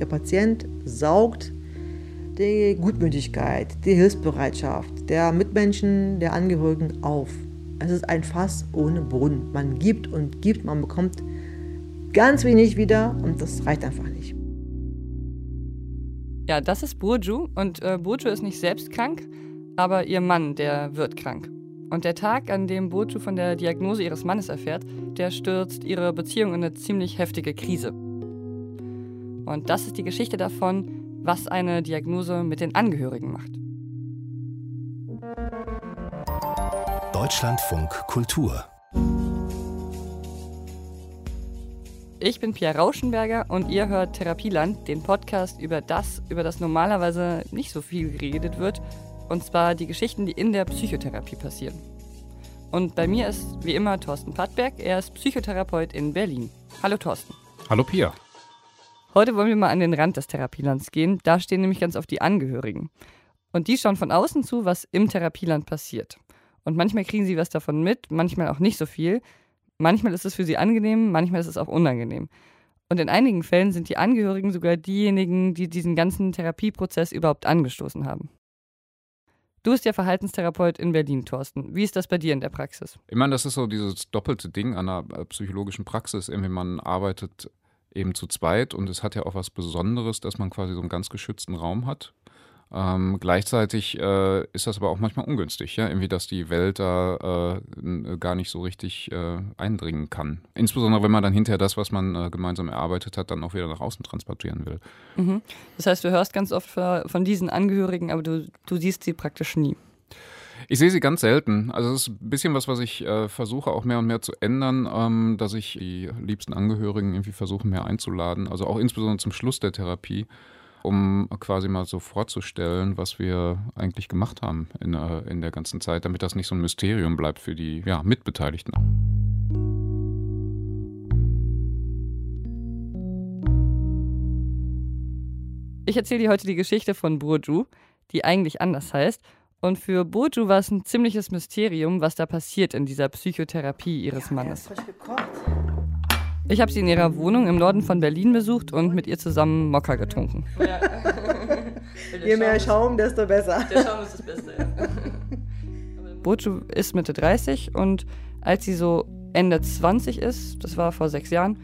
Der Patient saugt die Gutmütigkeit, die Hilfsbereitschaft der Mitmenschen, der Angehörigen auf. Es ist ein Fass ohne Boden. Man gibt und gibt, man bekommt ganz wenig wieder und das reicht einfach nicht. Ja, das ist Burju und äh, Burju ist nicht selbst krank, aber ihr Mann, der wird krank. Und der Tag, an dem Burju von der Diagnose ihres Mannes erfährt, der stürzt ihre Beziehung in eine ziemlich heftige Krise. Und das ist die Geschichte davon, was eine Diagnose mit den Angehörigen macht. Deutschlandfunk Kultur Ich bin Pierre Rauschenberger und ihr hört Therapieland, den Podcast über das, über das normalerweise nicht so viel geredet wird, und zwar die Geschichten, die in der Psychotherapie passieren. Und bei mir ist wie immer Thorsten Pattberg, er ist Psychotherapeut in Berlin. Hallo Thorsten. Hallo Pia. Heute wollen wir mal an den Rand des Therapielands gehen. Da stehen nämlich ganz oft die Angehörigen. Und die schauen von außen zu, was im Therapieland passiert. Und manchmal kriegen sie was davon mit, manchmal auch nicht so viel. Manchmal ist es für sie angenehm, manchmal ist es auch unangenehm. Und in einigen Fällen sind die Angehörigen sogar diejenigen, die diesen ganzen Therapieprozess überhaupt angestoßen haben. Du bist ja Verhaltenstherapeut in Berlin, Thorsten. Wie ist das bei dir in der Praxis? Ich meine, das ist so dieses doppelte Ding einer psychologischen Praxis. Irgendwie man arbeitet eben zu zweit und es hat ja auch was Besonderes, dass man quasi so einen ganz geschützten Raum hat. Ähm, gleichzeitig äh, ist das aber auch manchmal ungünstig, ja, irgendwie, dass die Welt da äh, gar nicht so richtig äh, eindringen kann. Insbesondere, wenn man dann hinterher das, was man äh, gemeinsam erarbeitet hat, dann auch wieder nach außen transportieren will. Mhm. Das heißt, du hörst ganz oft von diesen Angehörigen, aber du, du siehst sie praktisch nie. Ich sehe sie ganz selten. Also es ist ein bisschen was, was ich äh, versuche auch mehr und mehr zu ändern, ähm, dass ich die liebsten Angehörigen irgendwie versuche mehr einzuladen. Also auch insbesondere zum Schluss der Therapie um quasi mal so vorzustellen, was wir eigentlich gemacht haben in, äh, in der ganzen Zeit, damit das nicht so ein Mysterium bleibt für die ja, Mitbeteiligten. Ich erzähle dir heute die Geschichte von Burju, die eigentlich anders heißt. Und für Burju war es ein ziemliches Mysterium, was da passiert in dieser Psychotherapie ihres Mannes. Ja, gekocht. Ich habe sie in ihrer Wohnung im Norden von Berlin besucht und mit ihr zusammen Mokka getrunken. Ja. Je mehr Schaum, desto besser. Der Schaum ist das Beste, ja. Bochu ist Mitte 30 und als sie so Ende 20 ist, das war vor sechs Jahren,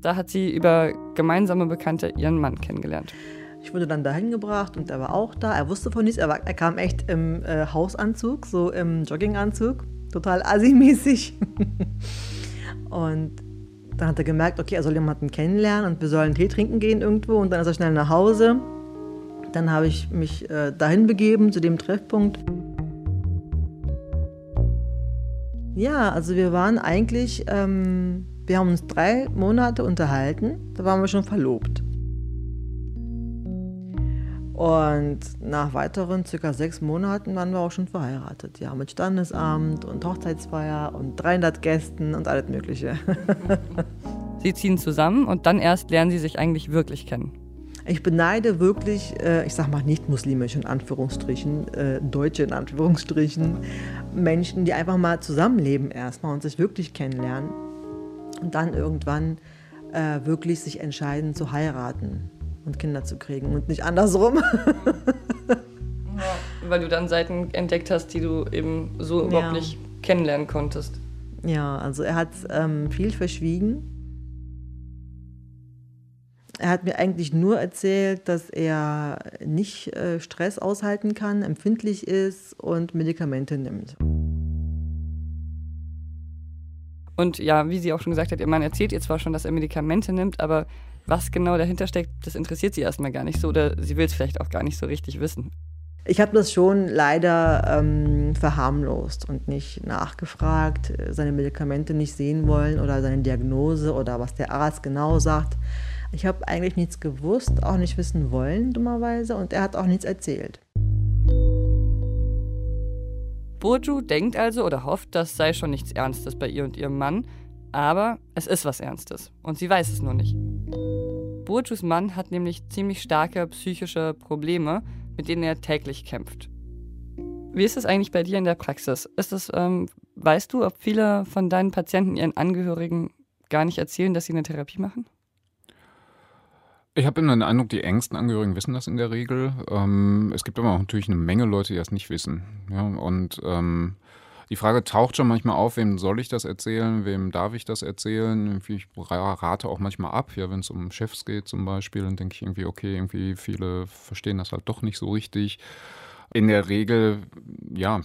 da hat sie über gemeinsame Bekannte ihren Mann kennengelernt. Ich wurde dann dahin gebracht und er war auch da. Er wusste von nichts. Er, war, er kam echt im äh, Hausanzug, so im Jogginganzug, total assi-mäßig. und dann hat er gemerkt, okay, er soll jemanden kennenlernen und wir sollen Tee trinken gehen irgendwo und dann ist er schnell nach Hause. Dann habe ich mich äh, dahin begeben zu dem Treffpunkt. Ja, also wir waren eigentlich, ähm, wir haben uns drei Monate unterhalten, da waren wir schon verlobt. Und nach weiteren circa sechs Monaten waren wir auch schon verheiratet. Ja, mit Standesamt und Hochzeitsfeier und 300 Gästen und alles Mögliche. Sie ziehen zusammen und dann erst lernen Sie sich eigentlich wirklich kennen. Ich beneide wirklich, äh, ich sag mal nicht muslimisch in Anführungsstrichen, äh, Deutsche in Anführungsstrichen, Menschen, die einfach mal zusammenleben erstmal und sich wirklich kennenlernen und dann irgendwann äh, wirklich sich entscheiden zu heiraten und Kinder zu kriegen und nicht andersrum. Ja, weil du dann Seiten entdeckt hast, die du eben so ja. überhaupt nicht kennenlernen konntest. Ja, also er hat ähm, viel verschwiegen. Er hat mir eigentlich nur erzählt, dass er nicht äh, Stress aushalten kann, empfindlich ist und Medikamente nimmt. Und ja, wie sie auch schon gesagt hat, ihr Mann erzählt ihr zwar schon, dass er Medikamente nimmt, aber was genau dahinter steckt, das interessiert sie erstmal gar nicht so oder sie will es vielleicht auch gar nicht so richtig wissen. Ich habe das schon leider ähm, verharmlost und nicht nachgefragt, seine Medikamente nicht sehen wollen oder seine Diagnose oder was der Arzt genau sagt. Ich habe eigentlich nichts gewusst, auch nicht wissen wollen, dummerweise, und er hat auch nichts erzählt. Burju denkt also oder hofft, das sei schon nichts Ernstes bei ihr und ihrem Mann, aber es ist was Ernstes und sie weiß es nur nicht. Burjus Mann hat nämlich ziemlich starke psychische Probleme, mit denen er täglich kämpft. Wie ist es eigentlich bei dir in der Praxis? Ist es, ähm, weißt du, ob viele von deinen Patienten ihren Angehörigen gar nicht erzählen, dass sie eine Therapie machen? Ich habe den Eindruck, die engsten Angehörigen wissen das in der Regel. Ähm, es gibt aber auch natürlich eine Menge Leute, die das nicht wissen. Ja, und ähm, die Frage taucht schon manchmal auf, wem soll ich das erzählen, wem darf ich das erzählen? Ich rate auch manchmal ab, ja, wenn es um Chefs geht zum Beispiel, dann denke ich irgendwie, okay, irgendwie viele verstehen das halt doch nicht so richtig. In der Regel, ja,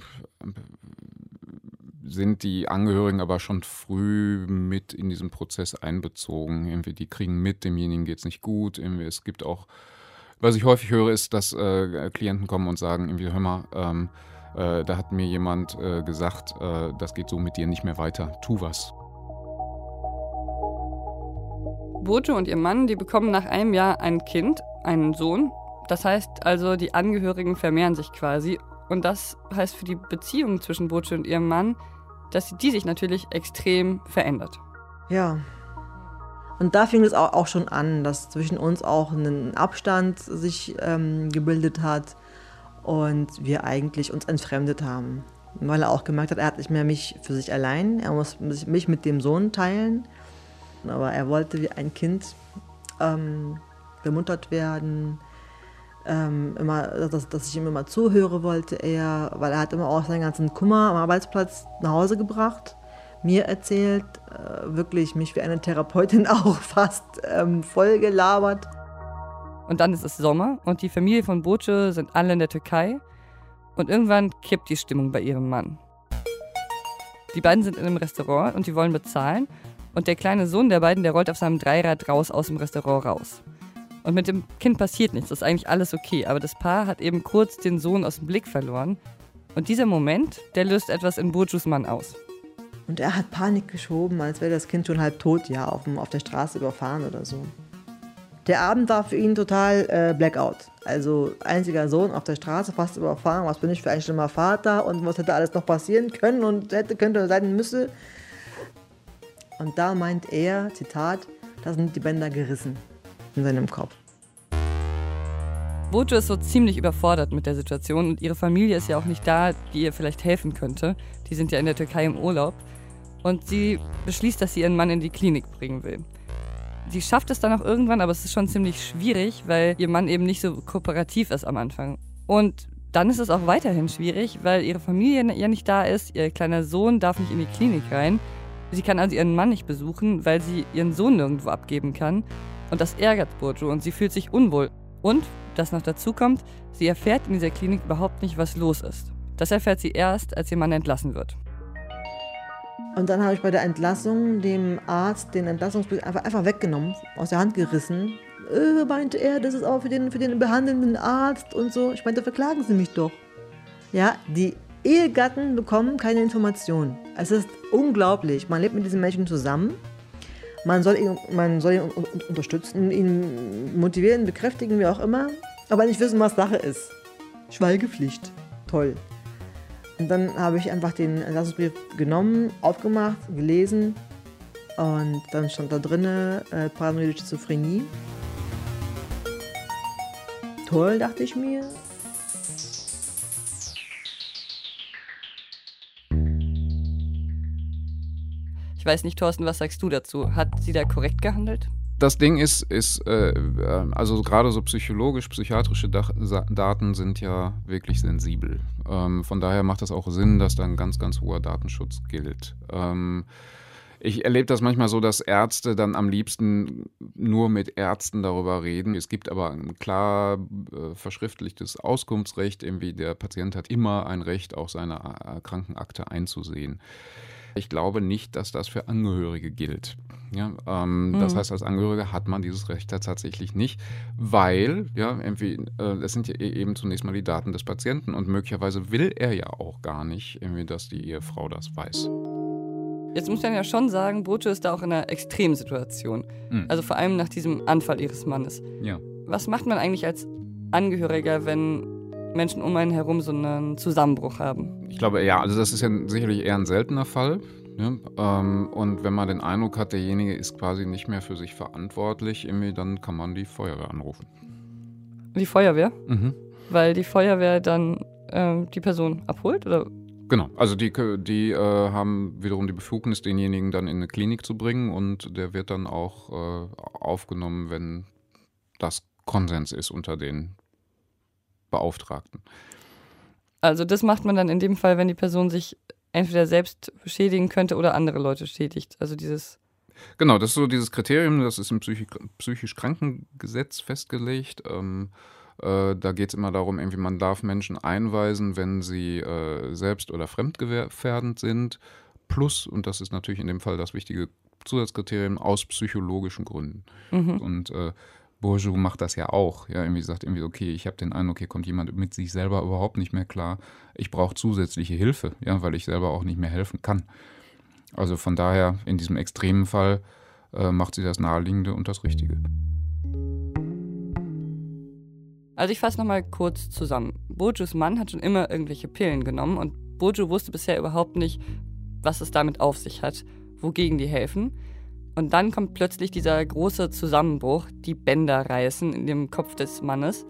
sind die Angehörigen aber schon früh mit in diesen Prozess einbezogen. Irgendwie, die kriegen mit, demjenigen geht es nicht gut. Irgendwie, es gibt auch, was ich häufig höre, ist, dass äh, Klienten kommen und sagen, irgendwie, hör mal, ähm, äh, da hat mir jemand äh, gesagt, äh, das geht so mit dir nicht mehr weiter, tu was. Bojo und ihr Mann, die bekommen nach einem Jahr ein Kind, einen Sohn. Das heißt also, die Angehörigen vermehren sich quasi. Und das heißt für die Beziehung zwischen Bojo und ihrem Mann, dass die sich natürlich extrem verändert. Ja. Und da fing es auch schon an, dass zwischen uns auch ein Abstand sich ähm, gebildet hat und wir eigentlich uns entfremdet haben. Weil er auch gemerkt hat, er hat nicht mehr mich für sich allein, er muss mich mit dem Sohn teilen. Aber er wollte wie ein Kind ähm, bemuttert werden, ähm, immer, dass, dass ich ihm immer zuhöre wollte er, weil er hat immer auch seinen ganzen Kummer am Arbeitsplatz nach Hause gebracht, mir erzählt, äh, wirklich mich wie eine Therapeutin auch fast ähm, voll gelabert. Und dann ist es Sommer und die Familie von Boce sind alle in der Türkei. Und irgendwann kippt die Stimmung bei ihrem Mann. Die beiden sind in einem Restaurant und die wollen bezahlen. Und der kleine Sohn der beiden, der rollt auf seinem Dreirad raus aus dem Restaurant raus. Und mit dem Kind passiert nichts, das ist eigentlich alles okay. Aber das Paar hat eben kurz den Sohn aus dem Blick verloren. Und dieser Moment, der löst etwas in Burjus Mann aus. Und er hat Panik geschoben, als wäre das Kind schon halb tot, ja, auf, dem, auf der Straße überfahren oder so. Der Abend war für ihn total äh, Blackout. Also einziger Sohn auf der Straße, fast überfahren. Was bin ich für ein schlimmer Vater und was hätte alles noch passieren können und hätte, könnte sein müsse. Und da meint er, Zitat, da sind die Bänder gerissen in seinem Kopf. Bojo ist so ziemlich überfordert mit der Situation und ihre Familie ist ja auch nicht da, die ihr vielleicht helfen könnte. Die sind ja in der Türkei im Urlaub. Und sie beschließt, dass sie ihren Mann in die Klinik bringen will. Sie schafft es dann auch irgendwann, aber es ist schon ziemlich schwierig, weil ihr Mann eben nicht so kooperativ ist am Anfang. Und dann ist es auch weiterhin schwierig, weil ihre Familie ja nicht da ist, ihr kleiner Sohn darf nicht in die Klinik rein. Sie kann also ihren Mann nicht besuchen, weil sie ihren Sohn nirgendwo abgeben kann. Und das ärgert Burjo und sie fühlt sich unwohl. Und, das noch dazu kommt, sie erfährt in dieser Klinik überhaupt nicht, was los ist. Das erfährt sie erst, als ihr Mann entlassen wird. Und dann habe ich bei der Entlassung dem Arzt den Entlassungsbrief einfach, einfach weggenommen, aus der Hand gerissen. Äh, meinte er, das ist auch für den, für den behandelnden Arzt und so. Ich meinte, verklagen Sie mich doch. Ja, die Ehegatten bekommen keine Informationen. Es ist unglaublich. Man lebt mit diesen Menschen zusammen. Man soll ihn, man soll ihn unterstützen, ihn motivieren, bekräftigen, wie auch immer. Aber nicht wissen, was Sache ist. Schweigepflicht. Toll. Und dann habe ich einfach den Entlassungsbrief genommen, aufgemacht, gelesen und dann stand da drin äh, paranoide Schizophrenie. Toll, dachte ich mir. Weiß nicht, Thorsten, was sagst du dazu? Hat sie da korrekt gehandelt? das Ding ist, ist äh, also gerade so psychologisch, psychiatrische Dach Daten sind ja wirklich sensibel. Ähm, von daher macht das auch Sinn, dass da ein ganz, ganz hoher Datenschutz gilt. Ähm, ich erlebe das manchmal so, dass Ärzte dann am liebsten nur mit Ärzten darüber reden. Es gibt aber ein klar äh, verschriftlichtes Auskunftsrecht. Irgendwie der Patient hat immer ein Recht, auch seine äh, Krankenakte einzusehen. Ich glaube nicht, dass das für Angehörige gilt. Ja, ähm, mhm. Das heißt, als Angehörige hat man dieses Recht tatsächlich nicht, weil, ja, irgendwie, äh, das sind ja e-, eben zunächst mal die Daten des Patienten und möglicherweise will er ja auch gar nicht, irgendwie, dass die Ehefrau das weiß. Jetzt muss man ja schon sagen, Bojo ist da auch in einer Extremsituation. Mhm. Also vor allem nach diesem Anfall ihres Mannes. Ja. Was macht man eigentlich als Angehöriger, wenn Menschen um einen herum so einen Zusammenbruch haben. Ich glaube, ja, also das ist ja sicherlich eher ein seltener Fall. Ne? Ähm, und wenn man den Eindruck hat, derjenige ist quasi nicht mehr für sich verantwortlich, dann kann man die Feuerwehr anrufen. Die Feuerwehr? Mhm. Weil die Feuerwehr dann äh, die Person abholt, oder? Genau, also die, die äh, haben wiederum die Befugnis, denjenigen dann in eine Klinik zu bringen und der wird dann auch äh, aufgenommen, wenn das Konsens ist unter den Beauftragten. Also das macht man dann in dem Fall, wenn die Person sich entweder selbst schädigen könnte oder andere Leute schädigt. Also dieses Genau, das ist so dieses Kriterium, das ist im Psychisch, psychisch Krankengesetz festgelegt. Ähm, äh, da geht es immer darum, irgendwie man darf Menschen einweisen, wenn sie äh, selbst oder fremdgefährdend sind. Plus, und das ist natürlich in dem Fall das wichtige Zusatzkriterium, aus psychologischen Gründen. Mhm. Und äh, Bourgeois macht das ja auch. Ja, irgendwie sagt irgendwie, okay, ich habe den Eindruck, hier kommt jemand mit sich selber überhaupt nicht mehr klar. Ich brauche zusätzliche Hilfe, ja, weil ich selber auch nicht mehr helfen kann. Also von daher, in diesem extremen Fall äh, macht sie das Naheliegende und das Richtige. Also ich fasse nochmal kurz zusammen. Bojus Mann hat schon immer irgendwelche Pillen genommen und Bojo wusste bisher überhaupt nicht, was es damit auf sich hat, wogegen die helfen. Und dann kommt plötzlich dieser große Zusammenbruch, die Bänder reißen in dem Kopf des Mannes.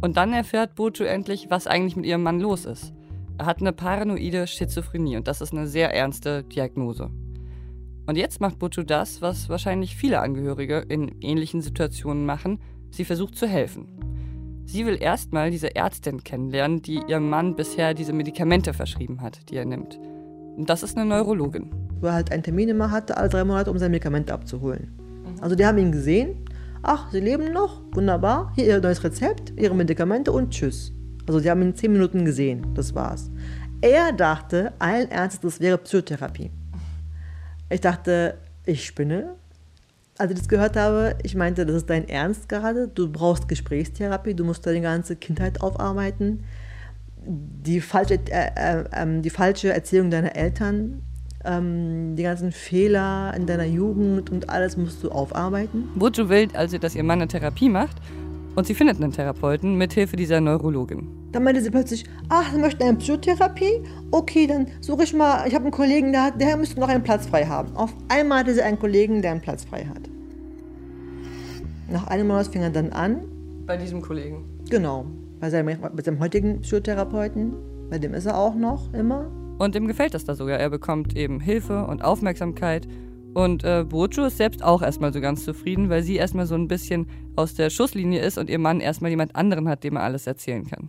Und dann erfährt Bojo endlich, was eigentlich mit ihrem Mann los ist. Er hat eine paranoide Schizophrenie und das ist eine sehr ernste Diagnose. Und jetzt macht Bojo das, was wahrscheinlich viele Angehörige in ähnlichen Situationen machen. Sie versucht zu helfen. Sie will erstmal diese Ärztin kennenlernen, die ihrem Mann bisher diese Medikamente verschrieben hat, die er nimmt. Und das ist eine Neurologin. Wo er halt einen Termin immer hatte, alle drei Monate, um sein Medikament abzuholen. Mhm. Also die haben ihn gesehen. Ach, Sie leben noch? Wunderbar. Hier Ihr neues Rezept, Ihre Medikamente und tschüss. Also die haben ihn zehn Minuten gesehen. Das war's. Er dachte allen Ernstes, das wäre Psychotherapie. Ich dachte, ich spinne. Als ich das gehört habe, ich meinte, das ist dein Ernst gerade. Du brauchst Gesprächstherapie, du musst deine ganze Kindheit aufarbeiten die falsche, äh, äh, ähm, die falsche Erziehung deiner Eltern, ähm, die ganzen Fehler in deiner Jugend und alles musst du aufarbeiten. Burju will also, dass ihr Mann eine Therapie macht und sie findet einen Therapeuten mit Hilfe dieser Neurologin. Dann meinte sie plötzlich, ach, sie möchten eine Psychotherapie? Okay, dann suche ich mal, ich habe einen Kollegen, der, der müsste noch einen Platz frei haben. Auf einmal hatte sie einen Kollegen, der einen Platz frei hat. Nach einem Monat fing er dann an. Bei diesem Kollegen? Genau bei seinem, bei seinem heutigen Psychotherapeuten, bei dem ist er auch noch immer. Und ihm gefällt das da sogar. Er bekommt eben Hilfe und Aufmerksamkeit. Und äh, Bojo ist selbst auch erstmal so ganz zufrieden, weil sie erstmal so ein bisschen aus der Schusslinie ist und ihr Mann erstmal jemand anderen hat, dem er alles erzählen kann.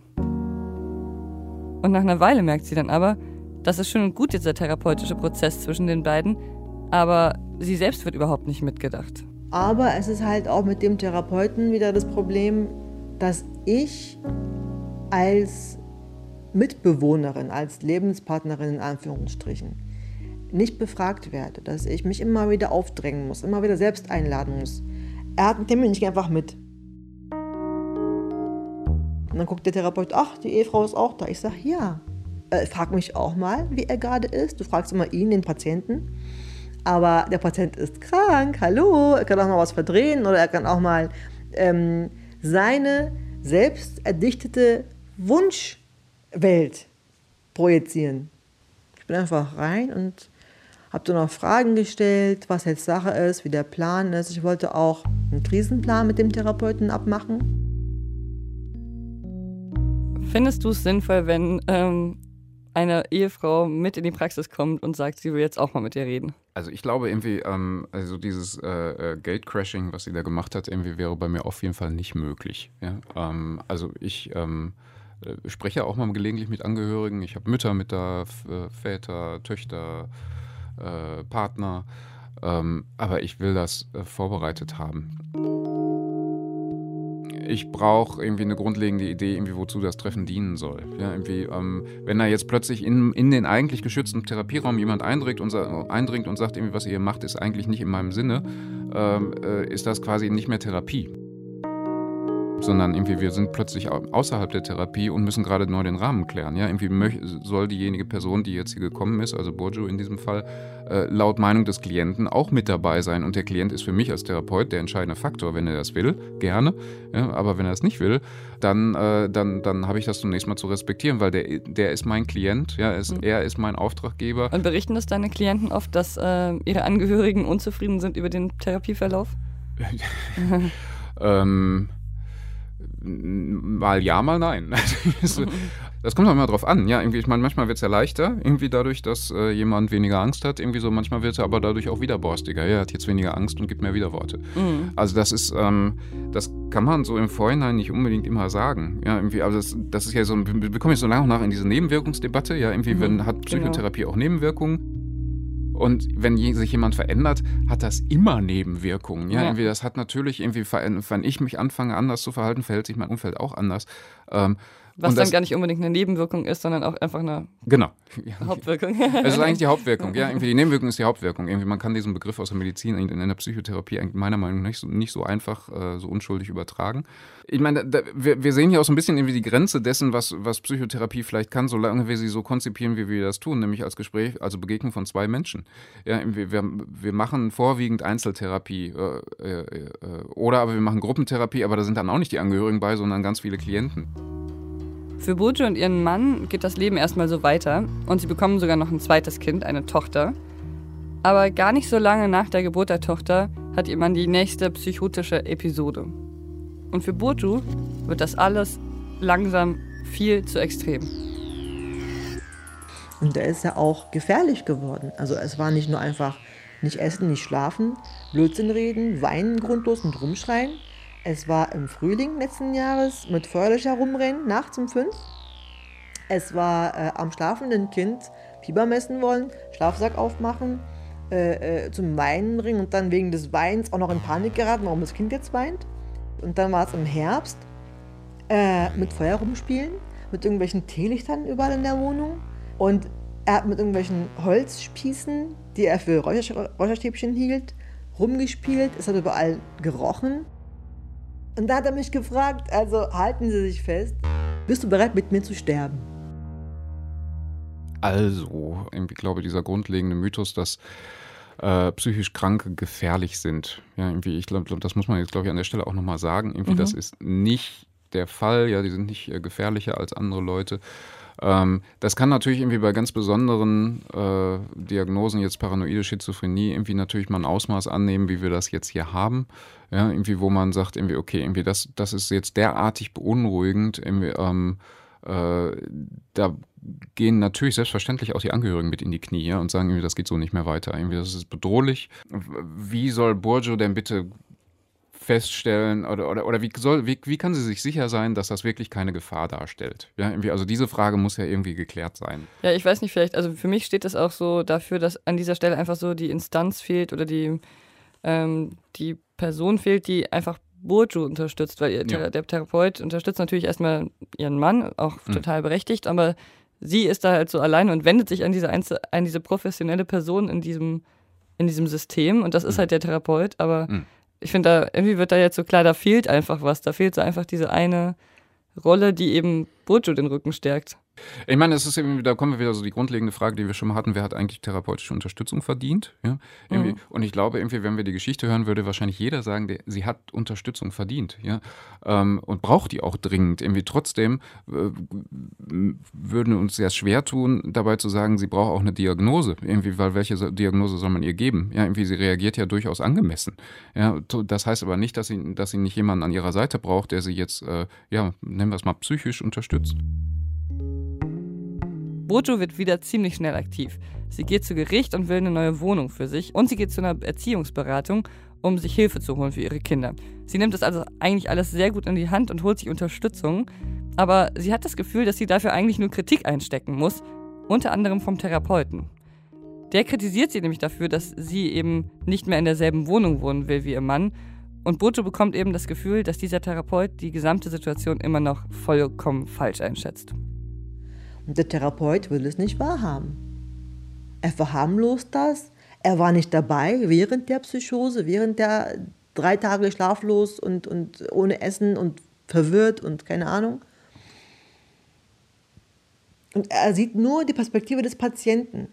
Und nach einer Weile merkt sie dann aber, das ist schön und gut, dieser therapeutische Prozess zwischen den beiden, aber sie selbst wird überhaupt nicht mitgedacht. Aber es ist halt auch mit dem Therapeuten wieder das Problem, dass ich als Mitbewohnerin, als Lebenspartnerin in Anführungsstrichen nicht befragt werde, dass ich mich immer wieder aufdrängen muss, immer wieder selbst einladen muss. Er hat einen Termin, ich einfach mit. Und dann guckt der Therapeut, ach, die Ehefrau ist auch da. Ich sage, ja. Äh, frag mich auch mal, wie er gerade ist. Du fragst immer ihn, den Patienten. Aber der Patient ist krank, hallo, er kann auch mal was verdrehen oder er kann auch mal ähm, seine selbst erdichtete Wunschwelt projizieren. Ich bin einfach rein und habe dann auch Fragen gestellt, was jetzt Sache ist, wie der Plan ist. Ich wollte auch einen Krisenplan mit dem Therapeuten abmachen. Findest du es sinnvoll, wenn ähm, eine Ehefrau mit in die Praxis kommt und sagt, sie will jetzt auch mal mit dir reden? Also ich glaube irgendwie, ähm, also dieses äh, äh, Gatecrashing, was sie da gemacht hat, irgendwie wäre bei mir auf jeden Fall nicht möglich. Ja? Ähm, also ich ähm, äh, spreche auch mal gelegentlich mit Angehörigen. Ich habe Mütter mit da, äh, Väter, Töchter, äh, Partner. Ähm, aber ich will das äh, vorbereitet haben ich brauche irgendwie eine grundlegende Idee, irgendwie wozu das Treffen dienen soll. Ja, irgendwie, ähm, wenn da jetzt plötzlich in, in den eigentlich geschützten Therapieraum jemand eindringt und, eindringt und sagt, irgendwie, was ihr macht, ist eigentlich nicht in meinem Sinne, ähm, äh, ist das quasi nicht mehr Therapie sondern irgendwie wir sind plötzlich außerhalb der Therapie und müssen gerade neu den Rahmen klären. Ja, irgendwie soll diejenige Person, die jetzt hier gekommen ist, also Borgio in diesem Fall, äh, laut Meinung des Klienten auch mit dabei sein. Und der Klient ist für mich als Therapeut der entscheidende Faktor. Wenn er das will, gerne. Ja, aber wenn er es nicht will, dann, äh, dann, dann habe ich das zunächst mal zu respektieren, weil der, der ist mein Klient, ja, ist, mhm. er ist mein Auftraggeber. Und berichten das deine Klienten oft, dass äh, ihre Angehörigen unzufrieden sind über den Therapieverlauf? ähm, Mal ja, mal nein. Das kommt auch immer drauf an. Ja, irgendwie, ich meine, manchmal wird es ja leichter, irgendwie dadurch, dass äh, jemand weniger Angst hat. Irgendwie so, manchmal wird er aber dadurch auch wieder borstiger. Er hat jetzt weniger Angst und gibt mehr Widerworte. Mhm. Also das ist, ähm, das kann man so im Vorhinein nicht unbedingt immer sagen. Ja, irgendwie, also das, das ist ja so, wir kommen jetzt so nach und nach in diese Nebenwirkungsdebatte. Ja, irgendwie, mhm. wenn, hat genau. Psychotherapie genau. auch Nebenwirkungen? Und wenn sich jemand verändert, hat das immer Nebenwirkungen. Ja, ja. Irgendwie, das hat natürlich irgendwie, wenn ich mich anfange anders zu verhalten, verhält sich mein Umfeld auch anders. Ähm, was dann gar nicht unbedingt eine Nebenwirkung ist, sondern auch einfach eine genau. Hauptwirkung. Es ist eigentlich die Hauptwirkung. Ja, irgendwie die Nebenwirkung ist die Hauptwirkung. Irgendwie man kann diesen Begriff aus der Medizin in, in der Psychotherapie meiner Meinung nach nicht so, nicht so einfach, äh, so unschuldig übertragen. Ich meine, da, wir, wir, sehen hier auch so ein bisschen irgendwie die Grenze dessen, was, was Psychotherapie vielleicht kann, solange wir sie so konzipieren, wie wir das tun, nämlich als Gespräch, also Begegnung von zwei Menschen. Ja, wir, wir, wir machen vorwiegend Einzeltherapie äh, äh, äh, oder aber wir machen Gruppentherapie, aber da sind dann auch nicht die Angehörigen bei, sondern ganz viele Klienten. Für Bojo und ihren Mann geht das Leben erstmal so weiter und sie bekommen sogar noch ein zweites Kind, eine Tochter. Aber gar nicht so lange nach der Geburt der Tochter hat ihr Mann die nächste psychotische Episode. Und für Boju wird das alles langsam viel zu extrem. Und der ist ja auch gefährlich geworden. Also es war nicht nur einfach nicht essen, nicht schlafen, Blödsinn reden, weinen grundlos und rumschreien, es war im Frühling letzten Jahres mit Feuerlöcher rumrennen, nachts um fünf. Es war äh, am schlafenden Kind Fieber messen wollen, Schlafsack aufmachen, äh, äh, zum Weinen bringen und dann wegen des Weins auch noch in Panik geraten, warum das Kind jetzt weint. Und dann war es im Herbst äh, mit Feuer rumspielen, mit irgendwelchen Teelichtern überall in der Wohnung. Und er hat mit irgendwelchen Holzspießen, die er für Räucherstäbchen hielt, rumgespielt. Es hat überall gerochen. Und da hat er mich gefragt, also halten Sie sich fest, bist du bereit mit mir zu sterben? Also, ich glaube, dieser grundlegende Mythos, dass äh, psychisch Kranke gefährlich sind. Ja, irgendwie, ich glaube, das muss man jetzt, glaube ich, an der Stelle auch nochmal sagen. Irgendwie, mhm. das ist nicht der Fall. Ja, die sind nicht äh, gefährlicher als andere Leute. Ähm, das kann natürlich irgendwie bei ganz besonderen äh, Diagnosen, jetzt paranoide Schizophrenie, irgendwie natürlich mal ein Ausmaß annehmen, wie wir das jetzt hier haben. Ja, irgendwie, wo man sagt, irgendwie, okay, irgendwie, das, das ist jetzt derartig beunruhigend, irgendwie, ähm, äh, da gehen natürlich selbstverständlich auch die Angehörigen mit in die Knie ja, und sagen, das geht so nicht mehr weiter. Irgendwie, das ist bedrohlich. Wie soll Burjo denn bitte feststellen oder, oder, oder wie, soll, wie, wie kann sie sich sicher sein, dass das wirklich keine Gefahr darstellt? Ja, irgendwie, also diese Frage muss ja irgendwie geklärt sein. Ja, ich weiß nicht, vielleicht, also für mich steht das auch so dafür, dass an dieser Stelle einfach so die Instanz fehlt oder die, ähm, die Person fehlt, die einfach Burju unterstützt, weil ihr, ja. der Therapeut unterstützt natürlich erstmal ihren Mann, auch mhm. total berechtigt, aber sie ist da halt so alleine und wendet sich an diese, Einzel an diese professionelle Person in diesem, in diesem System und das ist mhm. halt der Therapeut, aber mhm ich finde, da irgendwie wird da jetzt so klar, da fehlt einfach was. Da fehlt so einfach diese eine Rolle, die eben Burjo den Rücken stärkt. Ich meine, es ist eben, da kommen wir wieder so die grundlegende Frage, die wir schon mal hatten, wer hat eigentlich therapeutische Unterstützung verdient? Ja? Mhm. Und ich glaube, irgendwie, wenn wir die Geschichte hören, würde wahrscheinlich jeder sagen, der, sie hat Unterstützung verdient, ja, ähm, und braucht die auch dringend. Irgendwie trotzdem äh, würden uns sehr schwer tun, dabei zu sagen, sie braucht auch eine Diagnose, irgendwie, weil welche Diagnose soll man ihr geben? Ja, irgendwie, sie reagiert ja durchaus angemessen. Ja, das heißt aber nicht, dass sie, dass sie nicht jemanden an ihrer Seite braucht, der sie jetzt, äh, ja, nennen wir es mal psychisch unterstützt. Bojo wird wieder ziemlich schnell aktiv. Sie geht zu Gericht und will eine neue Wohnung für sich und sie geht zu einer Erziehungsberatung, um sich Hilfe zu holen für ihre Kinder. Sie nimmt das also eigentlich alles sehr gut in die Hand und holt sich Unterstützung, aber sie hat das Gefühl, dass sie dafür eigentlich nur Kritik einstecken muss, unter anderem vom Therapeuten. Der kritisiert sie nämlich dafür, dass sie eben nicht mehr in derselben Wohnung wohnen will wie ihr Mann. Und Bojo bekommt eben das Gefühl, dass dieser Therapeut die gesamte Situation immer noch vollkommen falsch einschätzt. Und der Therapeut will es nicht wahrhaben. Er verharmlost das. Er war nicht dabei während der Psychose, während der drei Tage schlaflos und, und ohne Essen und verwirrt und keine Ahnung. Und er sieht nur die Perspektive des Patienten.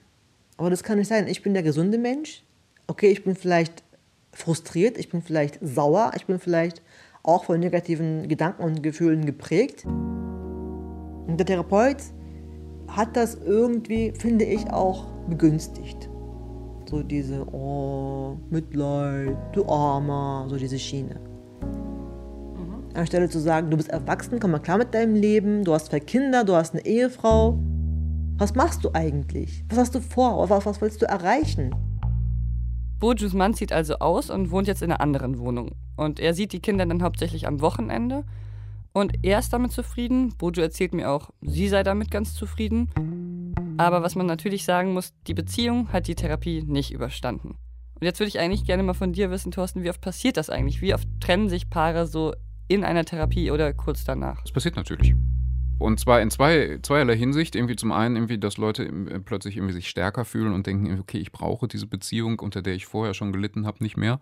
Aber das kann nicht sein. Ich bin der gesunde Mensch. Okay, ich bin vielleicht frustriert, ich bin vielleicht sauer, ich bin vielleicht auch von negativen Gedanken und Gefühlen geprägt. Und der Therapeut hat das irgendwie, finde ich, auch begünstigt. So diese, oh, Mitleid, du Armer, so diese Schiene. Mhm. Anstelle zu sagen, du bist erwachsen, komm mal klar mit deinem Leben, du hast zwei Kinder, du hast eine Ehefrau. Was machst du eigentlich? Was hast du vor? Was, was willst du erreichen? Bojus Mann zieht also aus und wohnt jetzt in einer anderen Wohnung. Und er sieht die Kinder dann hauptsächlich am Wochenende. Und er ist damit zufrieden. Bojo erzählt mir auch, sie sei damit ganz zufrieden. Aber was man natürlich sagen muss, die Beziehung hat die Therapie nicht überstanden. Und jetzt würde ich eigentlich gerne mal von dir wissen, Thorsten, wie oft passiert das eigentlich? Wie oft trennen sich Paare so in einer Therapie oder kurz danach? Das passiert natürlich. Und zwar in zwei, zweierlei Hinsicht. Irgendwie zum einen, irgendwie, dass Leute äh, plötzlich irgendwie sich stärker fühlen und denken, okay, ich brauche diese Beziehung, unter der ich vorher schon gelitten habe, nicht mehr.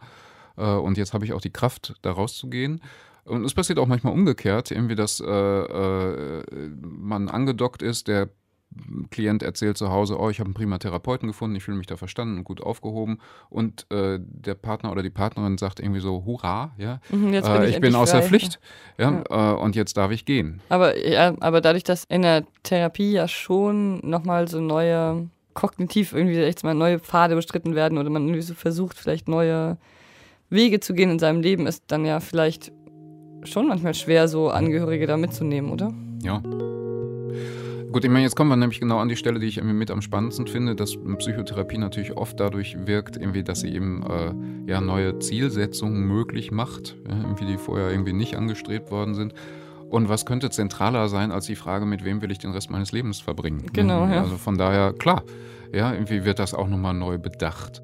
Äh, und jetzt habe ich auch die Kraft, da rauszugehen. Und es passiert auch manchmal umgekehrt, irgendwie, dass äh, äh, man angedockt ist, der Klient erzählt zu Hause, oh, ich habe einen prima Therapeuten gefunden, ich fühle mich da verstanden und gut aufgehoben. Und äh, der Partner oder die Partnerin sagt irgendwie so, hurra, ja, mhm, äh, bin ich, ich bin außer frei. Pflicht, ja, ja. Äh, und jetzt darf ich gehen. Aber, ja, aber dadurch, dass in der Therapie ja schon nochmal so neue, kognitiv irgendwie echt mal neue Pfade bestritten werden oder man irgendwie so versucht, vielleicht neue Wege zu gehen in seinem Leben, ist dann ja vielleicht schon manchmal schwer, so Angehörige da mitzunehmen, oder? Ja. Gut, ich meine, jetzt kommen wir nämlich genau an die Stelle, die ich irgendwie mit am spannendsten finde, dass Psychotherapie natürlich oft dadurch wirkt, irgendwie, dass sie eben äh, ja neue Zielsetzungen möglich macht, ja, irgendwie, die vorher irgendwie nicht angestrebt worden sind. Und was könnte zentraler sein als die Frage, mit wem will ich den Rest meines Lebens verbringen? Genau, ja. Also von daher, klar, ja, irgendwie wird das auch nochmal neu bedacht.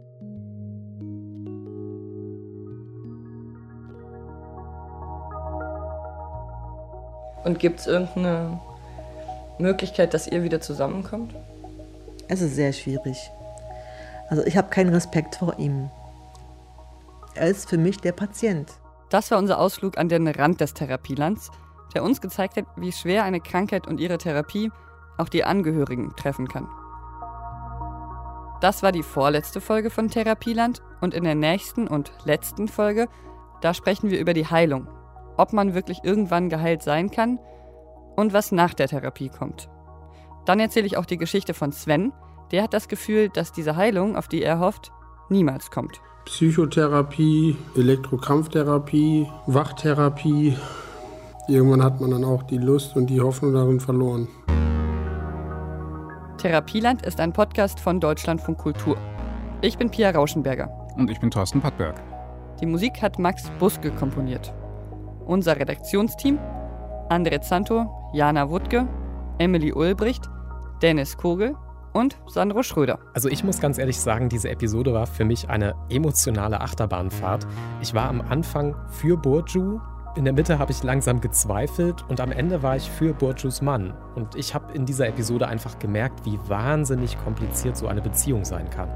Und gibt es irgendeine Möglichkeit, dass ihr wieder zusammenkommt? Es ist sehr schwierig. Also ich habe keinen Respekt vor ihm. Er ist für mich der Patient. Das war unser Ausflug an den Rand des Therapielands, der uns gezeigt hat, wie schwer eine Krankheit und ihre Therapie auch die Angehörigen treffen kann. Das war die vorletzte Folge von Therapieland und in der nächsten und letzten Folge, da sprechen wir über die Heilung. Ob man wirklich irgendwann geheilt sein kann und was nach der Therapie kommt. Dann erzähle ich auch die Geschichte von Sven. Der hat das Gefühl, dass diese Heilung, auf die er hofft, niemals kommt. Psychotherapie, Elektrokrampftherapie, Wachtherapie. Irgendwann hat man dann auch die Lust und die Hoffnung darin verloren. Therapieland ist ein Podcast von Deutschlandfunk Kultur. Ich bin Pia Rauschenberger. Und ich bin Thorsten Pattberg. Die Musik hat Max Buske komponiert. Unser Redaktionsteam Andre Zanto, Jana Wuttke, Emily Ulbricht, Dennis Kogel und Sandro Schröder. Also ich muss ganz ehrlich sagen, diese Episode war für mich eine emotionale Achterbahnfahrt. Ich war am Anfang für Burju, in der Mitte habe ich langsam gezweifelt und am Ende war ich für Burjus Mann. Und ich habe in dieser Episode einfach gemerkt, wie wahnsinnig kompliziert so eine Beziehung sein kann.